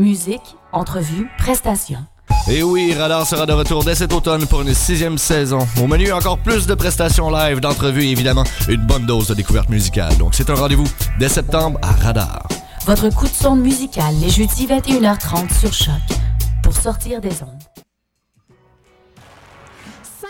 musique, entrevues, prestations. Et oui, Radar sera de retour dès cet automne pour une sixième saison. Au menu, encore plus de prestations live, d'entrevues et évidemment une bonne dose de découverte musicale. Donc c'est un rendez-vous dès septembre à Radar. Votre coup de sonde musical les jeudis 21h30 sur Choc pour sortir des ondes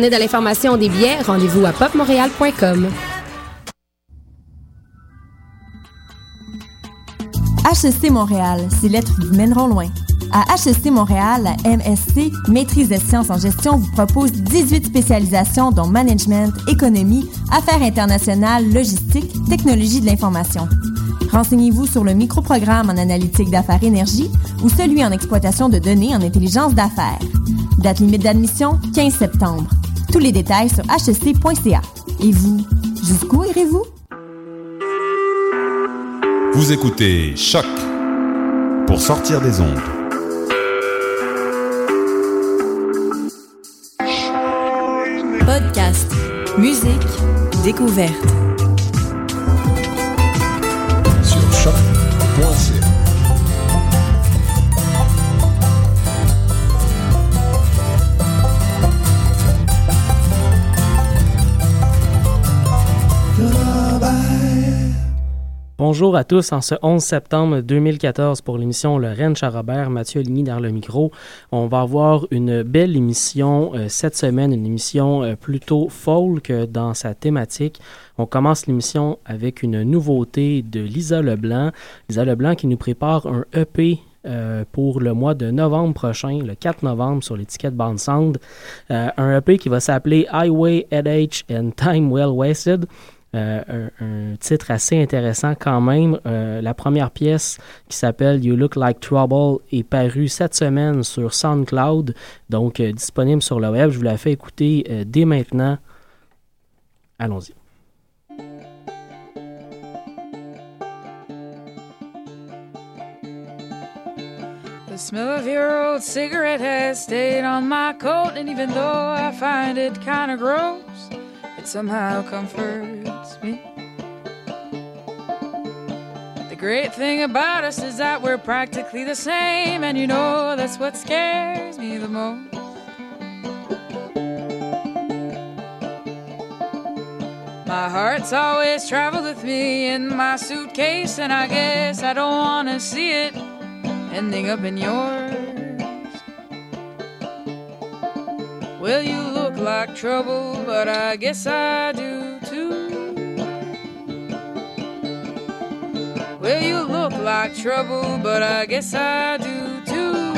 de l'information des billets, rendez-vous à popmontréal.com. HSC Montréal, ces lettres vous mèneront loin. À HST Montréal, la MSC, Maîtrise des sciences en gestion, vous propose 18 spécialisations dont management, économie, affaires internationales, logistique, technologie de l'information. Renseignez-vous sur le microprogramme en analytique d'affaires énergie ou celui en exploitation de données en intelligence d'affaires. Date limite d'admission 15 septembre. Tous les détails sur HST.ca. Et vous, jusqu'où irez-vous? Vous écoutez Choc pour sortir des ondes. Podcast, musique, découverte. bonjour à tous en ce 11 septembre 2014 pour l'émission Le Lorraine Robert, Mathieu Ligny dans le micro. On va avoir une belle émission euh, cette semaine, une émission plutôt euh, plutôt folk euh, dans sa thématique. On commence l'émission avec une nouveauté de Lisa Leblanc. Lisa Leblanc qui nous prépare un EP pour le mois de novembre prochain, le 4 novembre, sur l'étiquette Band un EP qui va s'appeler Highway Ed and Time Well Wasted. Euh, un, titre assez intéressant quand même. Euh, la première pièce qui s'appelle You Look Like Trouble est parue cette semaine sur SoundCloud, donc euh, disponible sur le web. Je vous la fais écouter dès maintenant. Allons-y. The smell of your old cigarette stayed on my coat, even though I find it kind of gross, somehow comforts me. The great thing about us is that we're practically the same, and you know that's what scares me the most. My heart's always traveled with me in my suitcase, and I guess I don't want to see it ending up in yours. Will you look like trouble, but I guess I do too. Well, you look like trouble, but I guess I do too.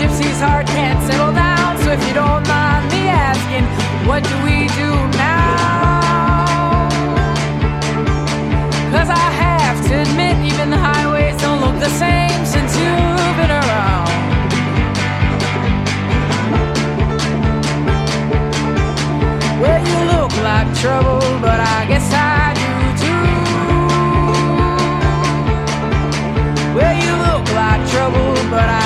gypsy's heart can't settle down. So if you don't mind. What do we do now? I have to admit, even the highways don't look the same since you've been around. Well, you look like trouble, but I guess I do too. Well, you look like trouble, but I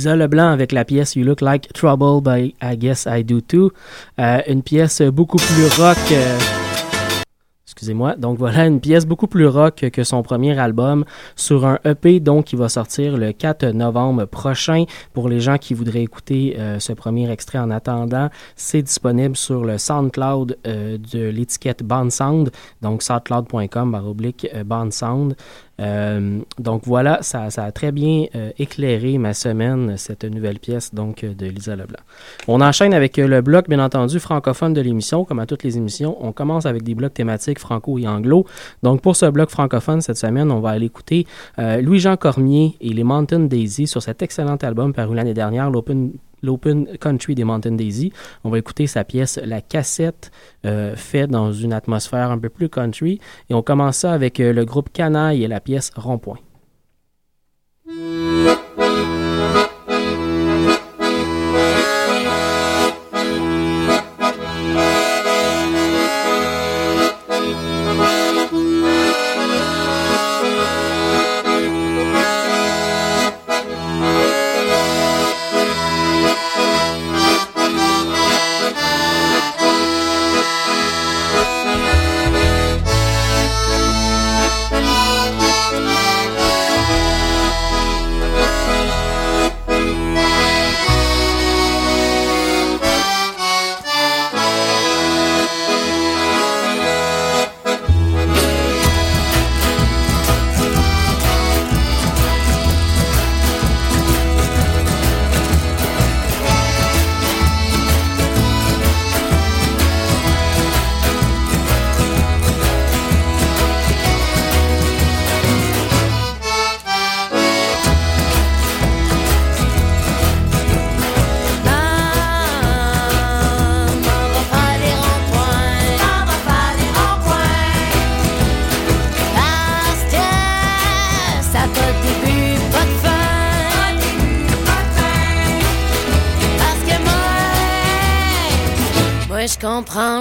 Lisa Leblanc avec la pièce You Look Like Trouble by I Guess I Do Too. Euh, une pièce beaucoup plus rock. Euh, excusez-moi. Donc voilà une pièce beaucoup plus rock que son premier album sur un EP donc qui va sortir le 4 novembre prochain. Pour les gens qui voudraient écouter euh, ce premier extrait en attendant, c'est disponible sur le SoundCloud de l'étiquette Bandsound. donc soundcloud.com oblique Bandsound. Euh, donc voilà, ça, a très bien euh, éclairé ma semaine, cette nouvelle pièce donc euh, de Lisa Leblanc. On enchaîne avec le bloc, bien entendu, francophone de l'émission, comme à toutes les émissions. On commence avec des blocs thématiques franco et anglo. Donc pour ce bloc francophone cette semaine, on va aller écouter Louis-Jean Cormier et les Mountain Daisy sur cet excellent album paru l'année dernière, l'Open l'Open Country des Mountain Daisy. On va écouter sa pièce La cassette, euh, faite dans une atmosphère un peu plus country. Et on commence ça avec euh, le groupe Canaille et la pièce Rond-Point.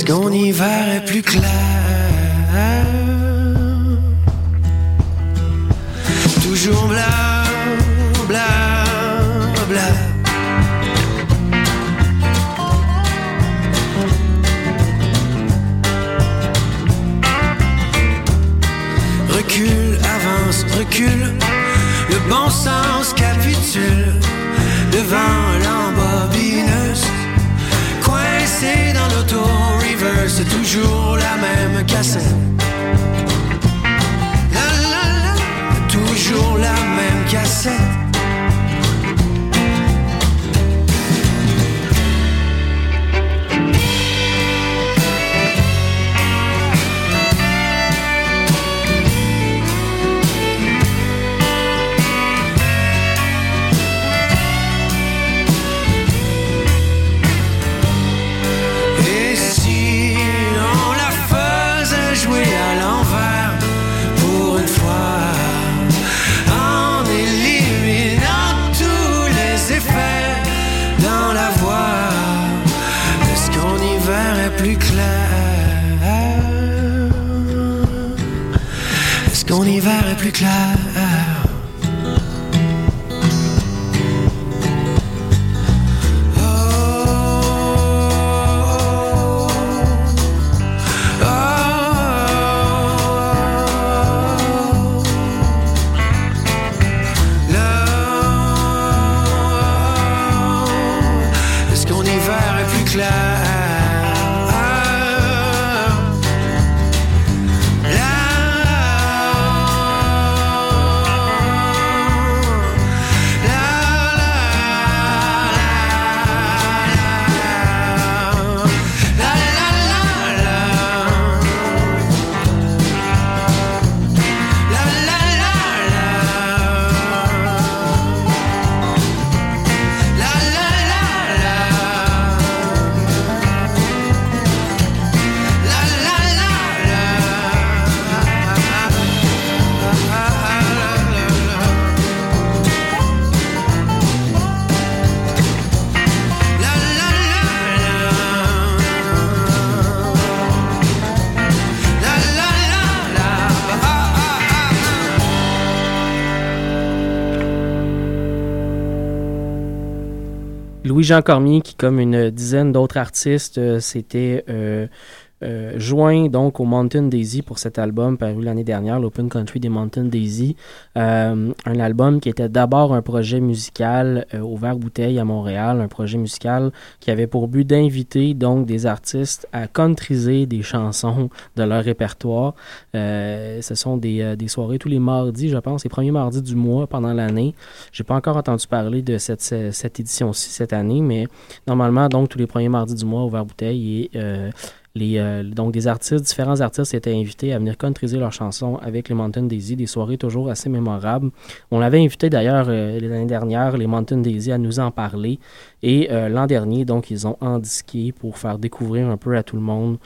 Est-ce qu'on y est plus clair Toujours blanc, blanc, blanc. Recule, avance, recule, le bon sens capitule devant l'embobineuse, coincé dans l'auto c'est toujours la même cassette. toujours la même cassette. plus clair. Jean Cormier qui, comme une dizaine d'autres artistes, s'était euh, euh, euh, joint donc au Mountain Daisy pour cet album paru l'année dernière, l'Open Country des Mountain Daisy, euh, un album qui était d'abord un projet musical euh, au Vert Bouteille à Montréal, un projet musical qui avait pour but d'inviter donc des artistes à contriser des chansons de leur répertoire. Euh, ce sont des, des, soirées tous les mardis, je pense, les premiers mardis du mois pendant l'année. J'ai pas encore entendu parler de cette, cette édition-ci cette année, mais normalement donc tous les premiers mardis du mois au Vert Bouteille et euh, donc, des artistes, différents artistes étaient invités à venir contriser leurs chansons avec les Mountain Daisy, des soirées toujours assez mémorables. On l'avait invité d'ailleurs euh, l'année dernière, les Mountain Daisy, à nous en parler. Et euh, l'an dernier, donc, ils ont disqué pour faire découvrir un peu à tout le monde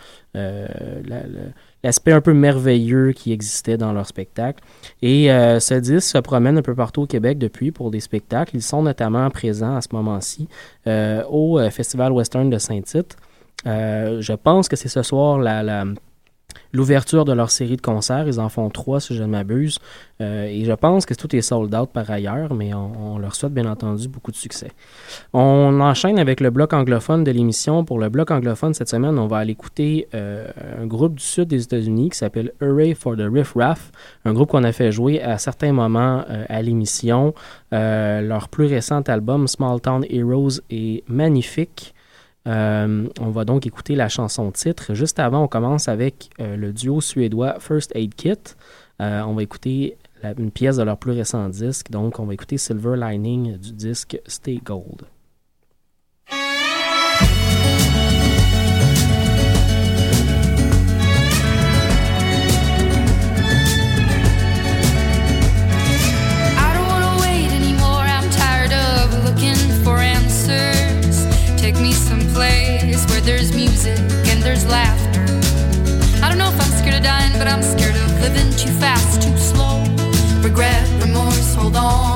l'aspect un peu merveilleux qui existait dans leur spectacle. Et ce disque se promène un peu partout au Québec depuis pour des spectacles. Ils sont notamment présents à ce moment-ci au Festival Western de Saint-Tite. Euh, je pense que c'est ce soir l'ouverture de leur série de concerts. Ils en font trois, si je ne m'abuse. Euh, et je pense que tout est sold out par ailleurs, mais on, leur souhaite bien entendu beaucoup de succès. On enchaîne avec le bloc anglophone de l'émission. Pour le bloc anglophone, cette semaine, on va aller écouter euh, un groupe du sud des États-Unis qui s'appelle Hurray for the Riff Raff, un groupe qu'on a fait jouer à certains moments à l'émission. leur plus récent album, Small Town Heroes, est magnifique. Euh, on va donc écouter la chanson titre. Juste avant, on commence avec euh, le duo suédois First Aid Kit. Euh, on va écouter une pièce de leur plus récent disque. Donc, on va écouter Silver Lining du disque Stay Gold. there's music and there's laughter. I don't know if I'm scared of dying, but I'm scared of living too fast, too slow. Regret, remorse, hold on.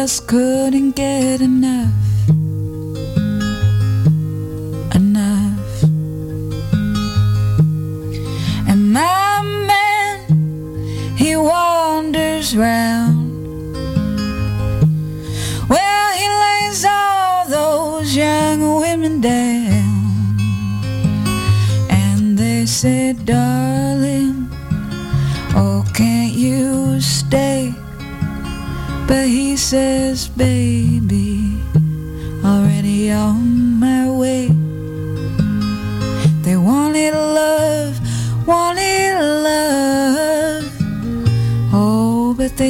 just could.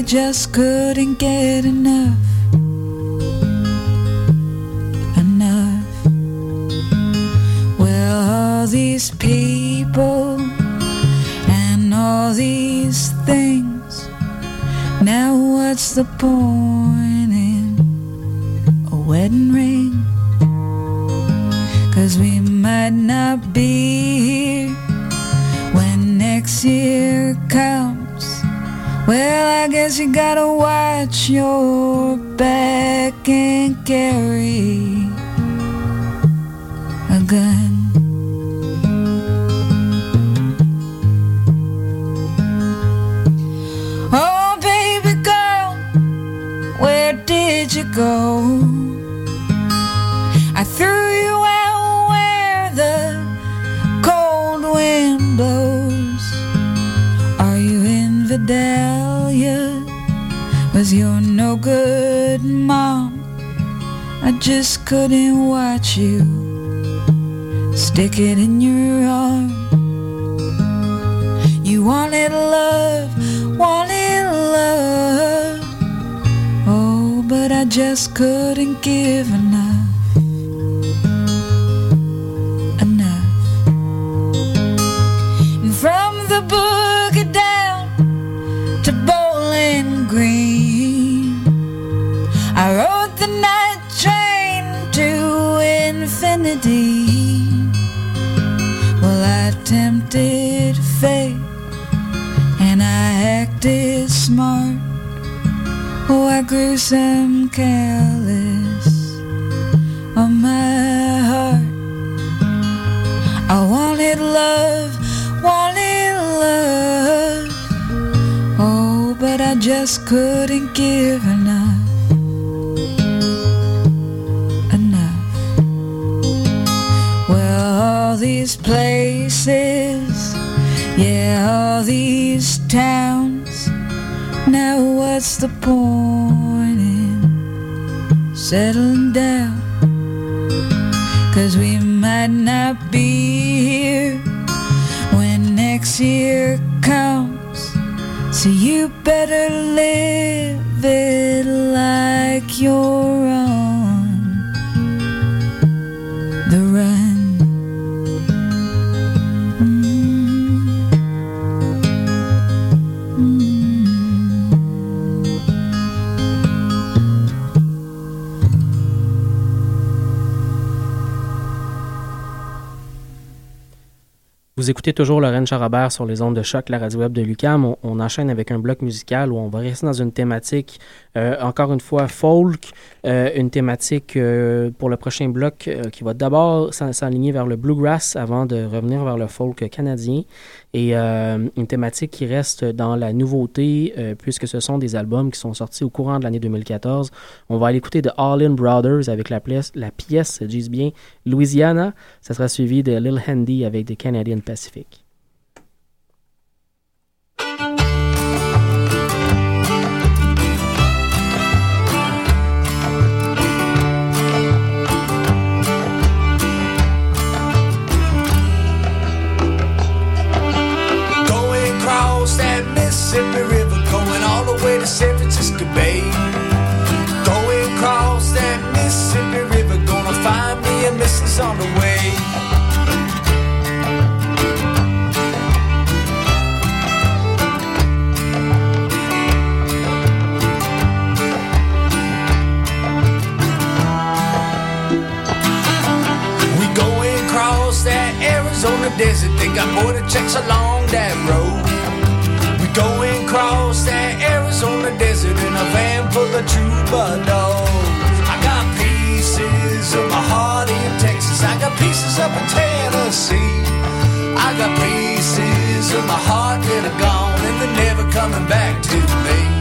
I just couldn't get enough. Enough. Well, all these people and all these things. Now, what's the point in a wedding ring? Cause we might not be here when next year comes. Well, Sometimes you gotta watch your back and carry a gun. Oh, baby girl, where did you go? just couldn't watch you stick it in your arm. You wanted love, wanted love. Oh, but I just couldn't give enough. I'm careless of my heart. I wanted love, wanted love. Oh, but I just couldn't give enough. Enough. Well, all these places, yeah, all these towns. Now, what's the point? Settling down. écoutez toujours Lorraine Charabert sur les ondes de choc, la radio web de Lucam. On, on, enchaîne avec un bloc musical où on va rester dans une thématique euh, encore une fois, folk, euh, une thématique euh, pour le prochain bloc qui va d'abord s'aligner vers le bluegrass avant de revenir vers le folk canadien et une thématique qui reste dans la nouveauté puisque ce sont des albums qui sont sortis au courant de l'année 2014. On va aller écouter de All Brothers avec la, pièce, la pièce, disent bien, Louisiana. Ça sera suivi de Lil Handy avec The Canadian Pacific. on the way. We going across that Arizona desert. They got border checks along that road. We going across that Arizona desert in a van full of troubadours pieces of my heart in Texas. I got pieces up in Tennessee. I got pieces of my heart that are gone and they're never coming back to me.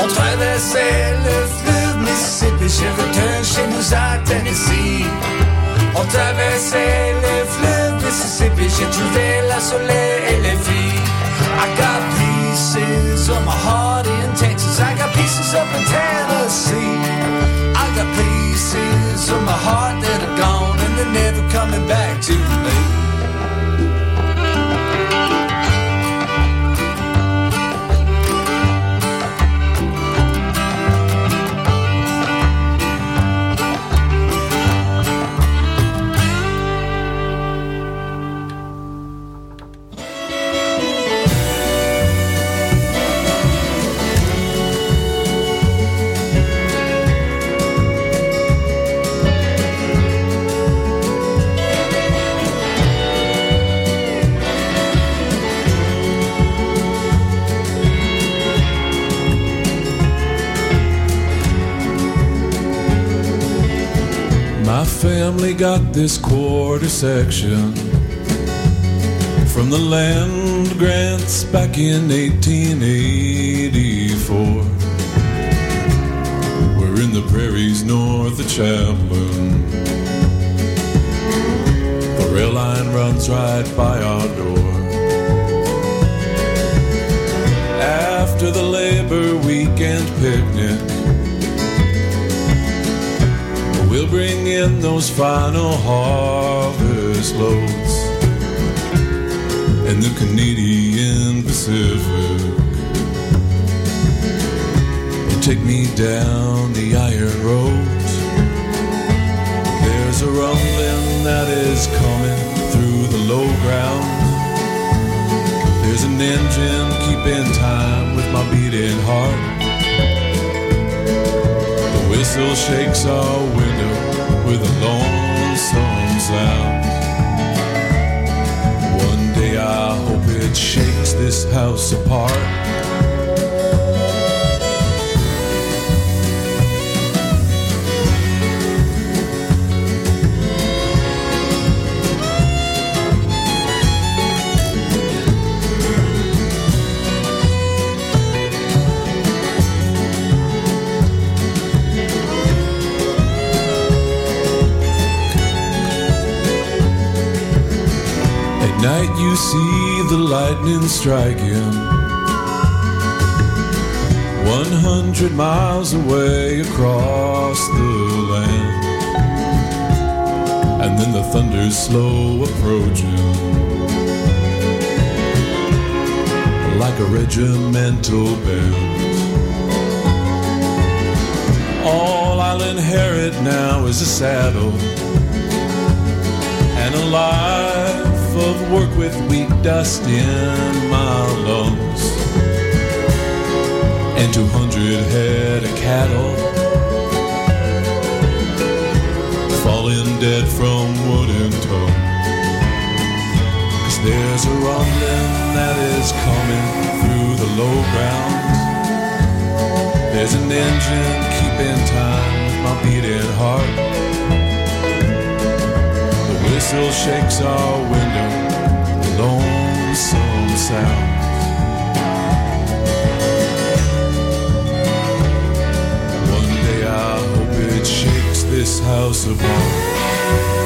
On traversait le fleuve Mississippi, j'ai retenu chez nous à Tennessee. On traversait le fleuve Mississippi, j'ai trouvé la soleil et les filles. Seven. got this quarter section from the land grants back in 1884. We're in the prairies north of Chaplin. The rail line runs right by our door. After the labor weekend picnic We'll bring in those final harvest loads and the Canadian Pacific. You take me down the iron road. There's a rumbling that is coming through the low ground. There's an engine keeping time with my beating heart whistle shakes our window with a lonesome sound. One day I hope it shakes this house apart. you see the lightning striking 100 miles away across the land and then the thunder's slow approaching like a regimental band all i'll inherit now is a saddle and a lie of work with wheat dust in my lungs and 200 head of cattle falling dead from wooden tongue. Cause there's a rumbling that is coming through the low ground. There's an engine keeping time with my beating heart whistle shakes our window, the lonesome sound. One day I hope it shakes this house of ours.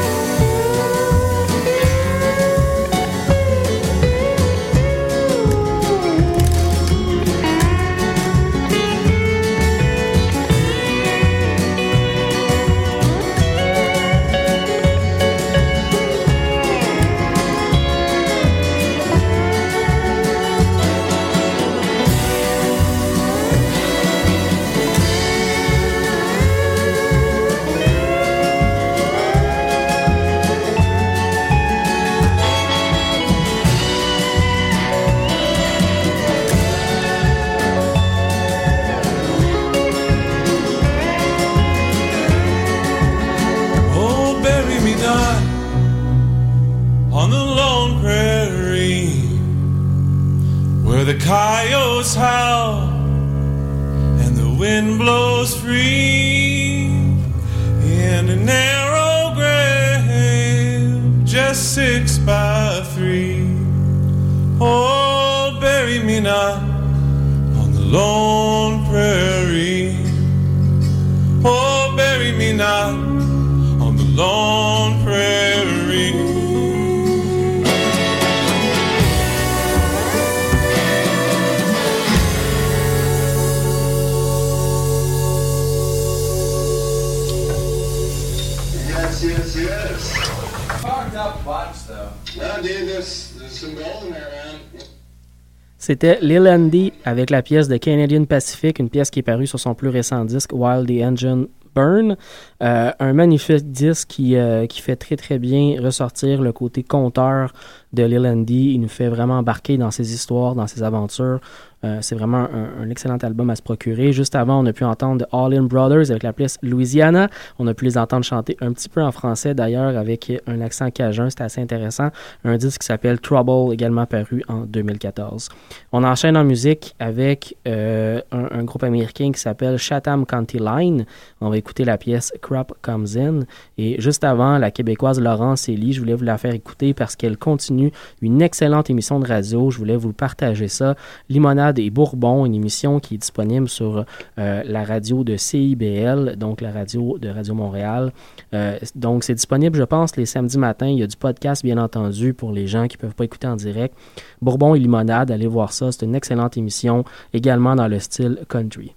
C'était Lil Andy avec la pièce de Canadian Pacific, une pièce qui est parue sur son plus récent disque While the Engine Burn. Euh, un magnifique disque qui, euh, qui, fait très très bien ressortir le côté conteur de Lil Andy. Il nous fait vraiment embarquer dans ses histoires, dans ses aventures. Euh, c'est vraiment un, excellent album à se procurer. Juste avant, on a pu entendre All In Brothers avec la pièce Louisiana. On a pu les entendre chanter un petit peu en français d'ailleurs avec un accent cajun. C'était assez intéressant. Un disque qui s'appelle Trouble, également paru en 2014. On enchaîne en musique avec euh, un, groupe américain qui s'appelle Chatham County Line. On va écouter la pièce Crop Comes In. Et juste avant, la québécoise Laurence Ellie, je voulais vous la faire écouter parce qu'elle continue une excellente émission de radio. Je voulais vous partager ça. Limonade et Bourbon, une émission qui est disponible sur euh, la radio de CIBL, donc la radio de Radio Montréal. Euh, donc, c'est disponible, je pense, les samedis matins. Il y a du podcast, bien entendu, pour les gens qui ne peuvent pas écouter en direct. Bourbon et limonade, allez voir ça. C'est une excellente émission, également dans le style country.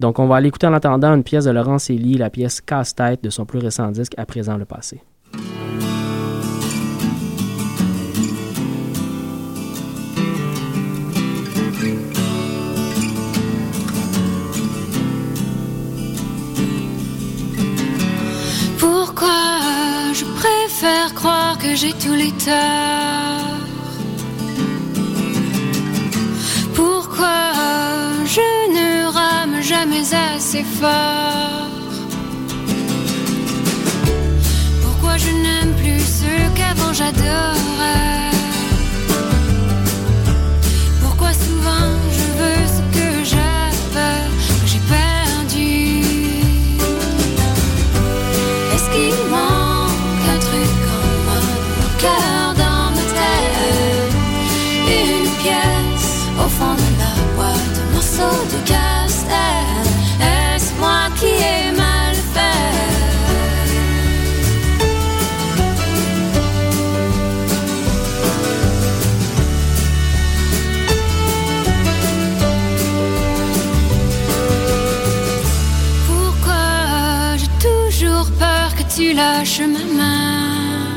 Donc, on va aller écouter en attendant une pièce de Laurence ellie la pièce Casse-tête de son plus récent disque, À présent le passé. Je préfère croire que j'ai tous les torts. Pourquoi je ne rame jamais assez fort Pourquoi je n'aime plus ce qu'avant j'adorais tu lâches ma main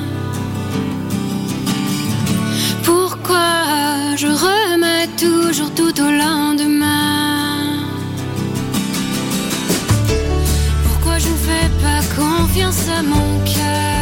Pourquoi je remets toujours tout au lendemain Pourquoi je ne fais pas confiance à mon cœur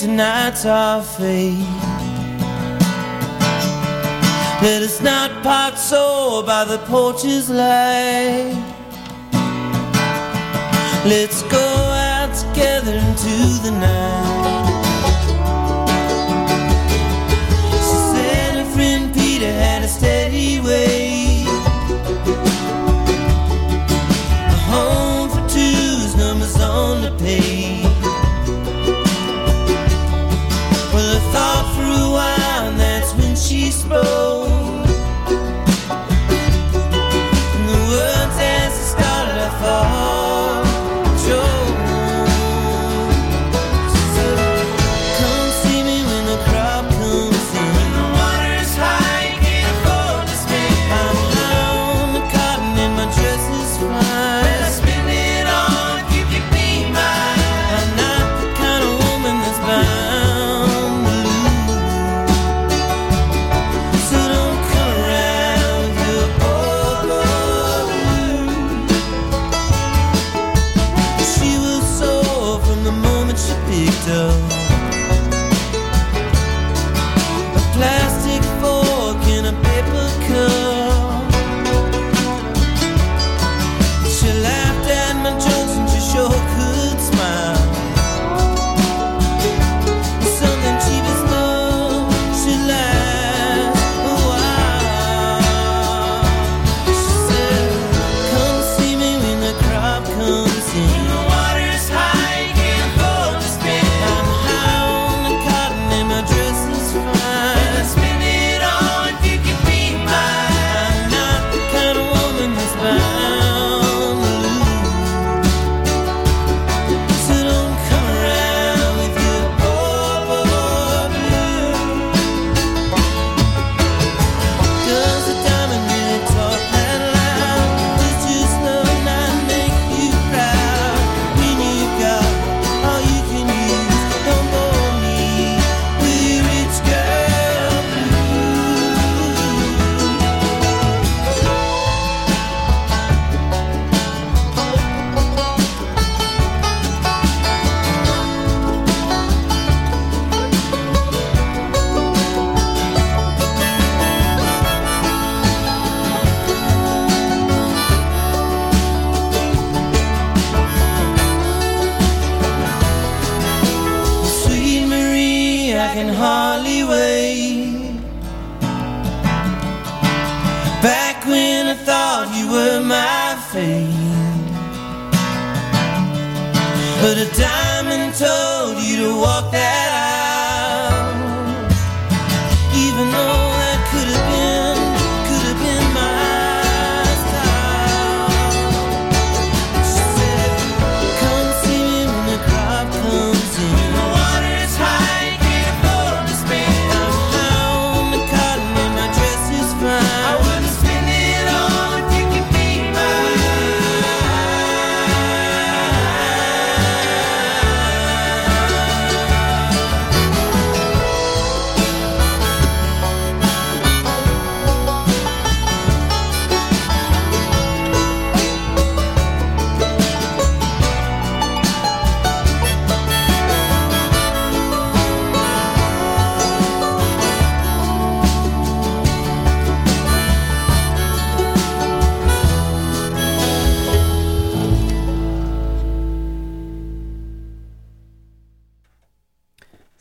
tonight's our fate. Let us not part sore by the porch's light. Let's go out together into the night. She said her friend Peter had a steady way. A home for two's numbers on the page. she spoke.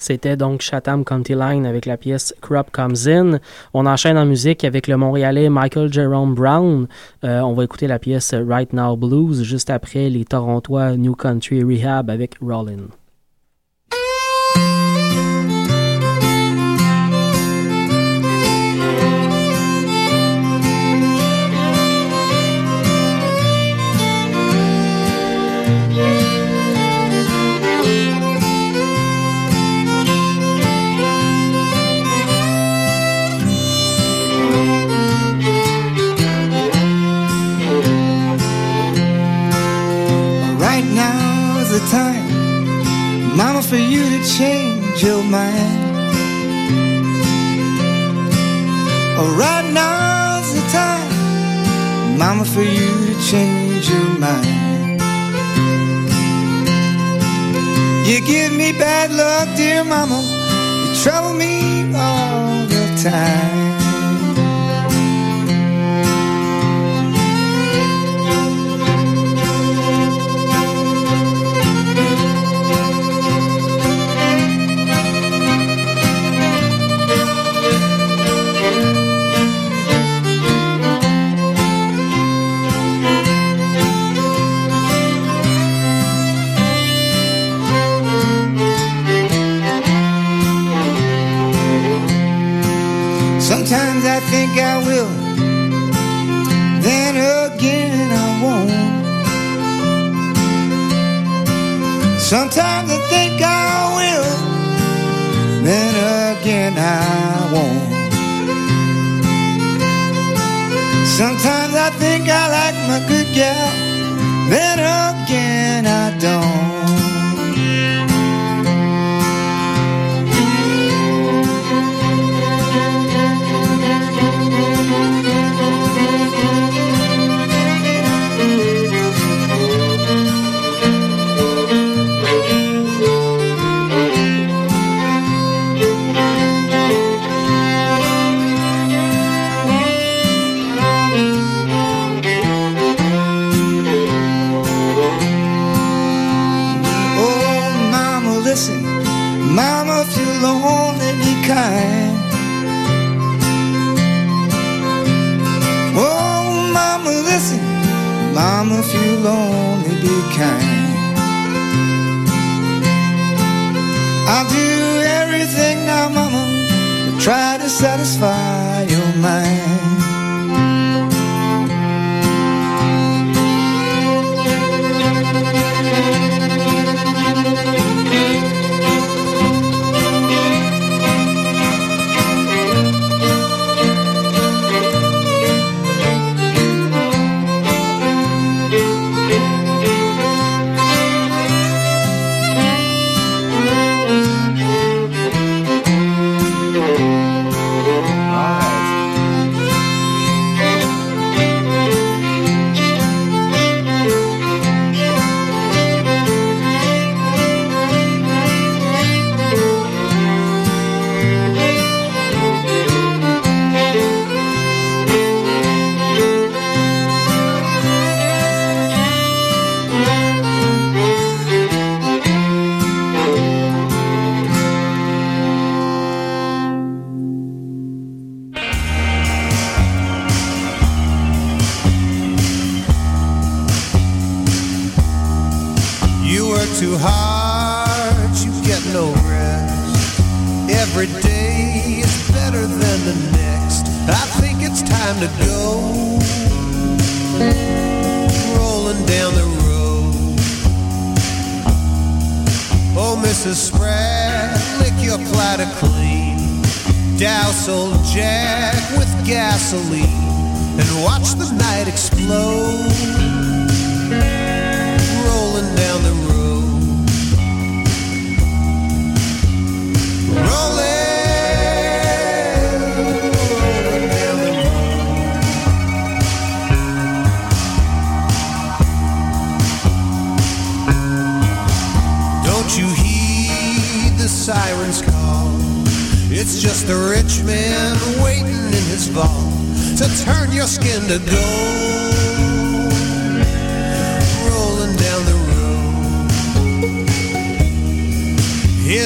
C'était donc Chatham County Line avec la pièce Crop Comes In. On enchaîne en musique avec le Montréalais Michael Jerome Brown. Euh, on va écouter la pièce Right Now Blues juste après les Torontois New Country Rehab avec Rollin'. the time, Mama, for you to change your mind. Oh, right now's the time, Mama, for you to change your mind. You give me bad luck, dear Mama. You trouble me all the time.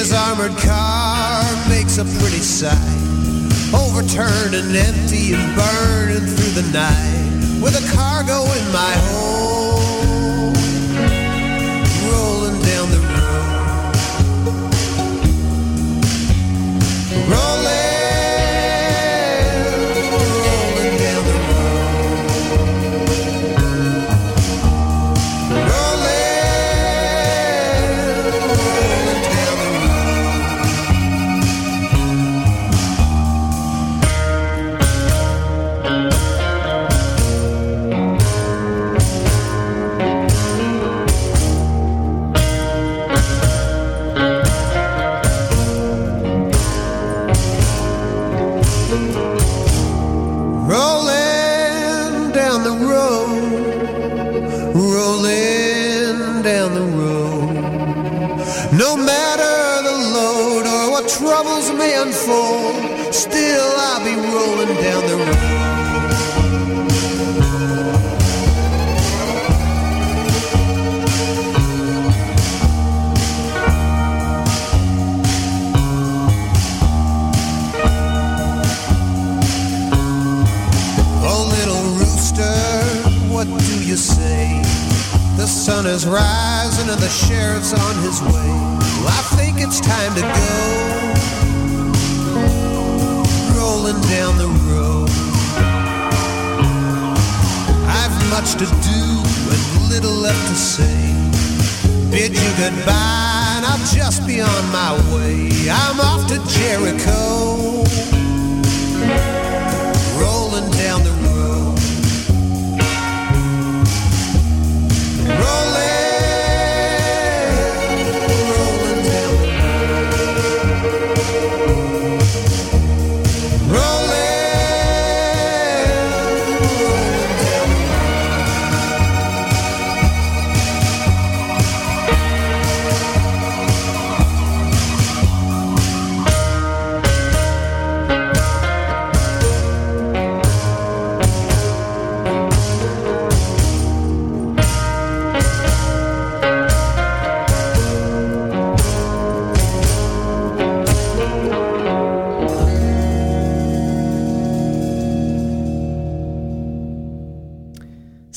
his armored car makes a pretty sight. Overturned and empty and burning through the night with a cargo in my home. sun is rising and the sheriff's on his way. Well, I think it's time to go. Rolling down the road. I've much to do and little left to say. Bid you goodbye and I'll just be on my way. I'm off to Jericho.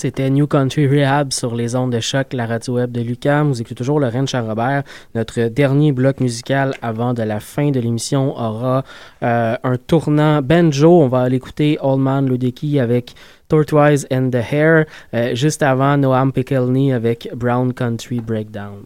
C'était New Country Rehab sur les ondes de choc, la radio web de Lucam. Vous écoutez toujours Lorraine Robert. Notre dernier bloc musical avant de la fin de l'émission aura euh, un tournant banjo. On va aller écouter Old Man avec Tortoise and the Hare. Euh, juste avant, Noam Pekelny avec Brown Country Breakdown.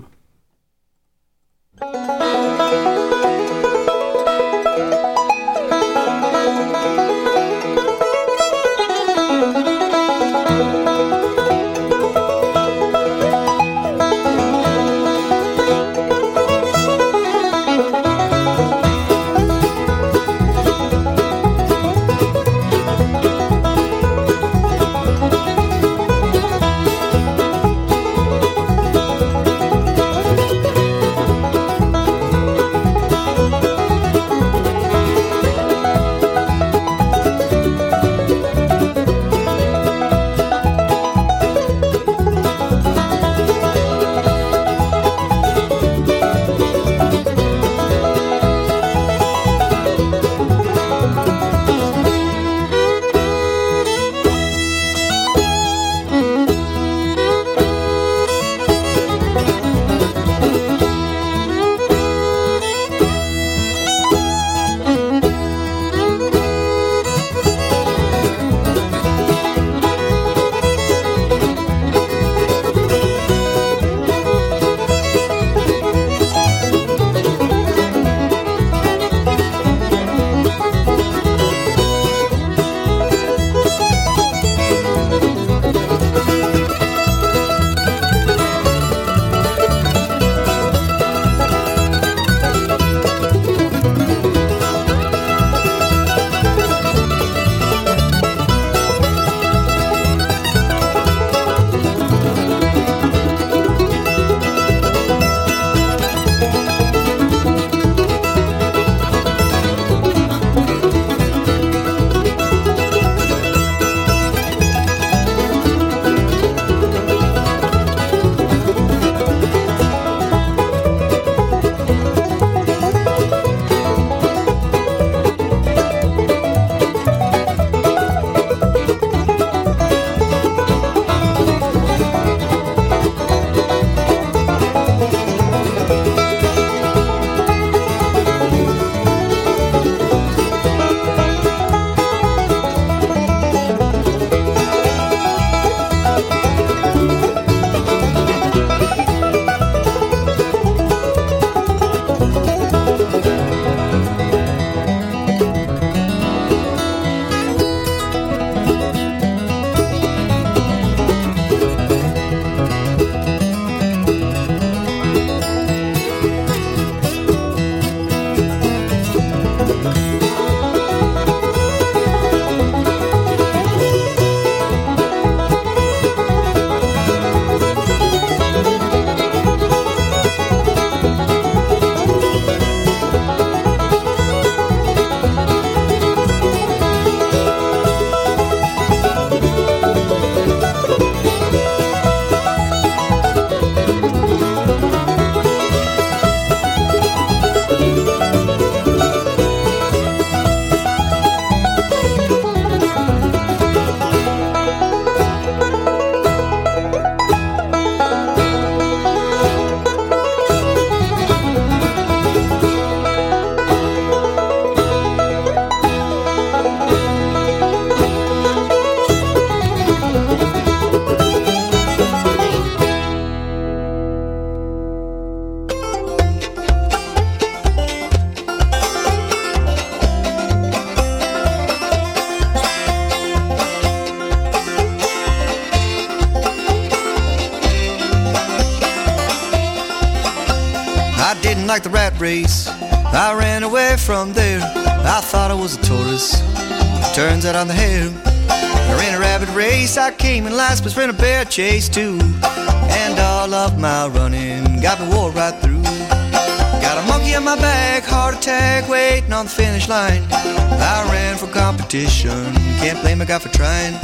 out on the hill. I ran a rabbit race, I came in last, but ran a bear chase too. And all of my running got me wore right through. Got a monkey on my back, heart attack, waiting on the finish line. I ran for competition, can't blame a guy for trying.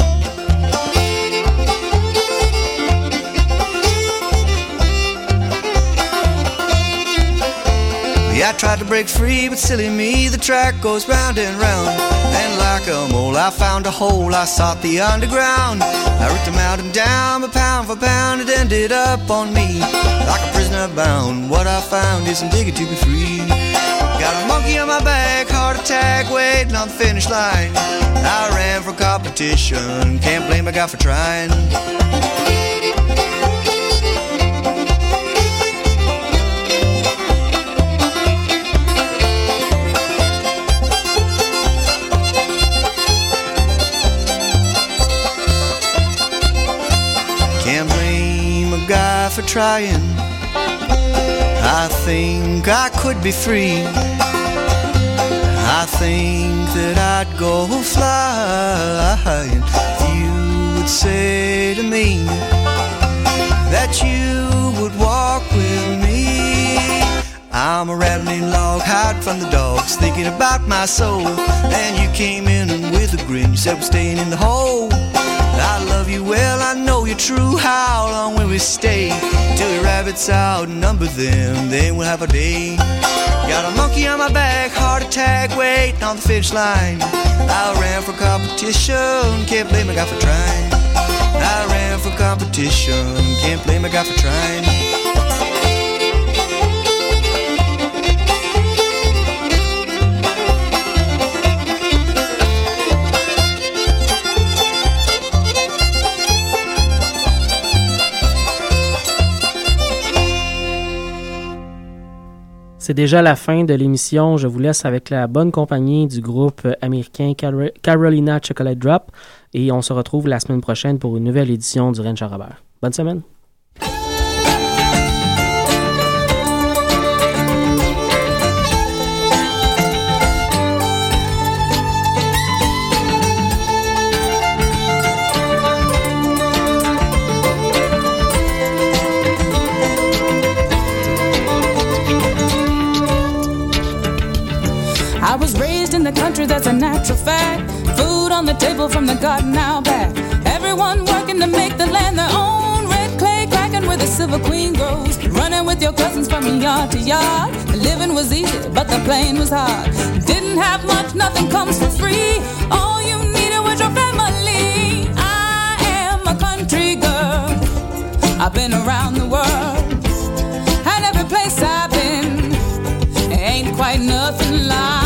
Yeah, I tried to break free, but silly me, the track goes round and round. And like a mole, I found a hole, I sought the underground. I ripped a mountain down, but pound for pound, it ended up on me. Like a prisoner bound, what I found isn't digging to be free. Got a monkey on my back, heart attack, waiting on the finish line. I ran for competition, can't blame a guy for trying. trying. I think I could be free. I think that I'd go flying. You would say to me that you would walk with me. I'm a rattling log, hide from the dogs, thinking about my soul. And you came in with a grin, you said we're staying in the hole. I love you well, I know you're true, how long will we stay? Till the rabbits outnumber them, then we'll have a day. Got a monkey on my back, heart attack, waiting on the finish line. I ran for competition, can't blame a guy for trying. I ran for competition, can't blame a guy for trying. C'est déjà la fin de l'émission. Je vous laisse avec la bonne compagnie du groupe américain Carolina Chocolate Drop et on se retrouve la semaine prochaine pour une nouvelle édition du Ranch Robert. Bonne semaine. it's a fact. Food on the table from the garden now back. Everyone working to make the land their own. Red clay cracking where the silver queen grows. Running with your cousins from yard to yard. Living was easy, but the plane was hard. Didn't have much, nothing comes for free. All you needed was your family. I am a country girl. I've been around the world. And every place I've been ain't quite nothing like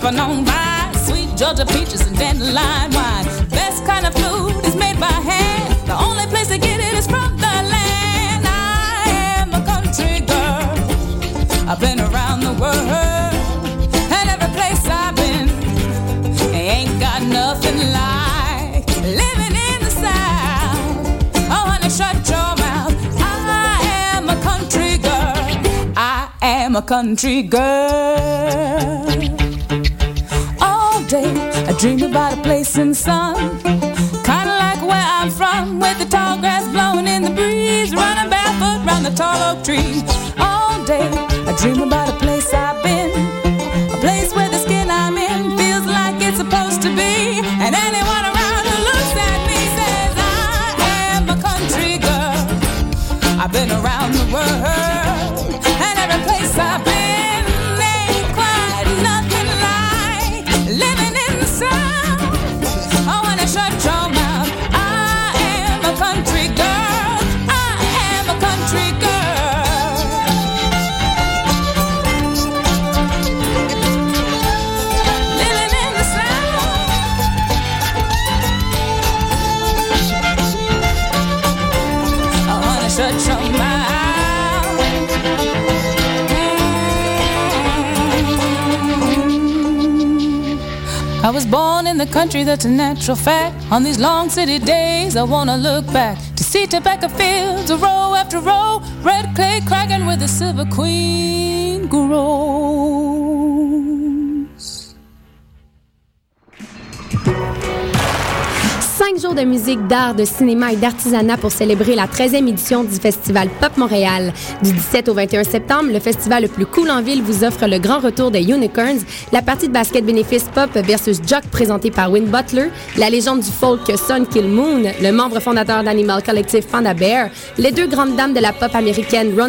hopping on by. Sweet Georgia peaches and dandelion wine. Best kind of food is made by hand. The only place to get it is from the land. I am a country girl. I've been around the world. And every place I've been ain't got nothing like living in the South. Oh, honey, shut your mouth. I am a country girl. I am a country girl dreamed about a place in the sun, kinda like where I'm from, with the tall grass blowing in the breeze, running barefoot round the tall oak trees all day. I dream about a place. country, that's a natural fact. On these long city days, I wanna look back to see tobacco fields, row after row, red clay cracking with the silver queen grow. de musique, d'art, de cinéma et d'artisanat pour célébrer la 13e édition du Festival Pop Montréal. Du 17 au 21 septembre, le festival le plus cool en ville vous offre le grand retour des Unicorns, la partie de basket bénéfice pop versus jock présentée par Win Butler, la légende du folk Sun Kill Moon, le membre fondateur d'Animal Collective Panda Bear, les deux grandes dames de la pop américaine Ron